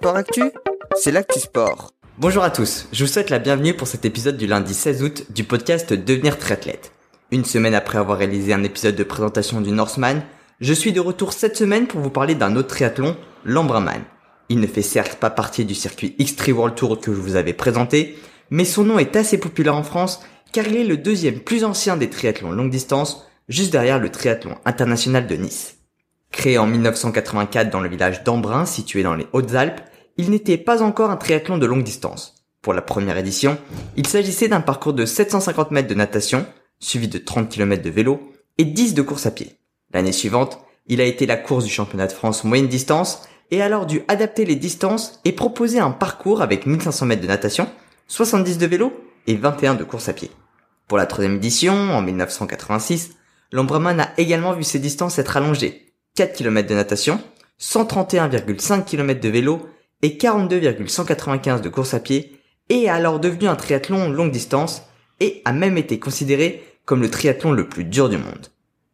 Sport Actu, c'est l'actu sport. Bonjour à tous, je vous souhaite la bienvenue pour cet épisode du lundi 16 août du podcast Devenir triathlète. Une semaine après avoir réalisé un épisode de présentation du Norseman, je suis de retour cette semaine pour vous parler d'un autre triathlon, l'Ambraman. Il ne fait certes pas partie du circuit X3 World Tour que je vous avais présenté, mais son nom est assez populaire en France car il est le deuxième plus ancien des triathlons longue distance, juste derrière le triathlon international de Nice. Créé en 1984 dans le village d'Embrun, situé dans les Hautes-Alpes, il n'était pas encore un triathlon de longue distance. Pour la première édition, il s'agissait d'un parcours de 750 mètres de natation, suivi de 30 km de vélo et 10 de course à pied. L'année suivante, il a été la course du championnat de France moyenne distance et a alors dû adapter les distances et proposer un parcours avec 1500 mètres de natation, 70 de vélo et 21 de course à pied. Pour la troisième édition, en 1986, l'Ombraman a également vu ses distances être allongées 4 km de natation, 131,5 km de vélo et 42,195 de course à pied est alors devenu un triathlon longue distance et a même été considéré comme le triathlon le plus dur du monde.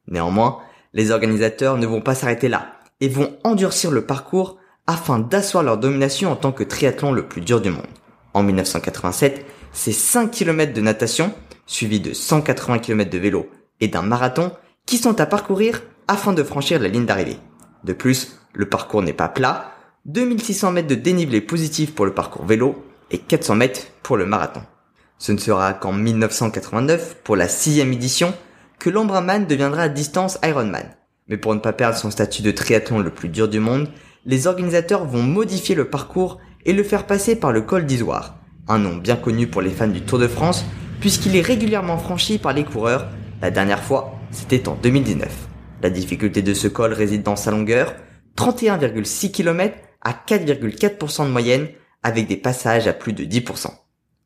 Néanmoins, les organisateurs ne vont pas s'arrêter là et vont endurcir le parcours afin d'asseoir leur domination en tant que triathlon le plus dur du monde. En 1987, c'est 5 km de natation, suivi de 180 km de vélo et d'un marathon qui sont à parcourir afin de franchir la ligne d'arrivée. De plus, le parcours n'est pas plat, 2600 mètres de dénivelé positif pour le parcours vélo et 400 mètres pour le marathon. Ce ne sera qu'en 1989, pour la sixième édition, que l'Ambraman deviendra à distance Ironman. Mais pour ne pas perdre son statut de triathlon le plus dur du monde, les organisateurs vont modifier le parcours et le faire passer par le col d'Isoire, un nom bien connu pour les fans du Tour de France, puisqu'il est régulièrement franchi par les coureurs. La dernière fois, c'était en 2019. La difficulté de ce col réside dans sa longueur, 31,6 km à 4,4% de moyenne, avec des passages à plus de 10%.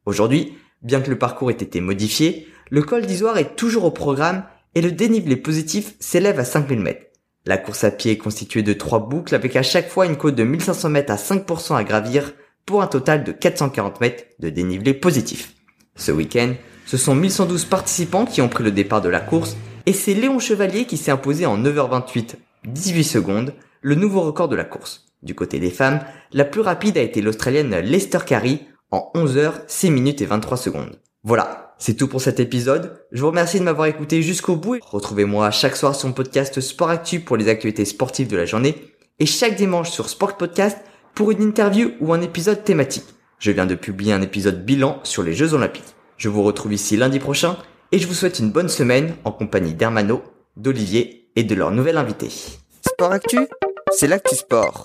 Aujourd'hui, bien que le parcours ait été modifié, le col d'Isoire est toujours au programme et le dénivelé positif s'élève à 5000 mètres. La course à pied est constituée de trois boucles avec à chaque fois une côte de 1500 mètres à 5% à gravir pour un total de 440 mètres de dénivelé positif. Ce week-end, ce sont 1112 participants qui ont pris le départ de la course et c'est Léon Chevalier qui s'est imposé en 9h28 18 secondes, le nouveau record de la course. Du côté des femmes, la plus rapide a été l'Australienne Lester Carey en 11h 6 minutes et 23 secondes. Voilà, c'est tout pour cet épisode. Je vous remercie de m'avoir écouté jusqu'au bout. Retrouvez-moi chaque soir sur mon podcast Sport Actu pour les actualités sportives de la journée et chaque dimanche sur Sport Podcast pour une interview ou un épisode thématique. Je viens de publier un épisode bilan sur les Jeux Olympiques. Je vous retrouve ici lundi prochain et je vous souhaite une bonne semaine en compagnie d'Hermano, d'Olivier et de leur nouvel invité. Sport Actu, c'est l'actu sport.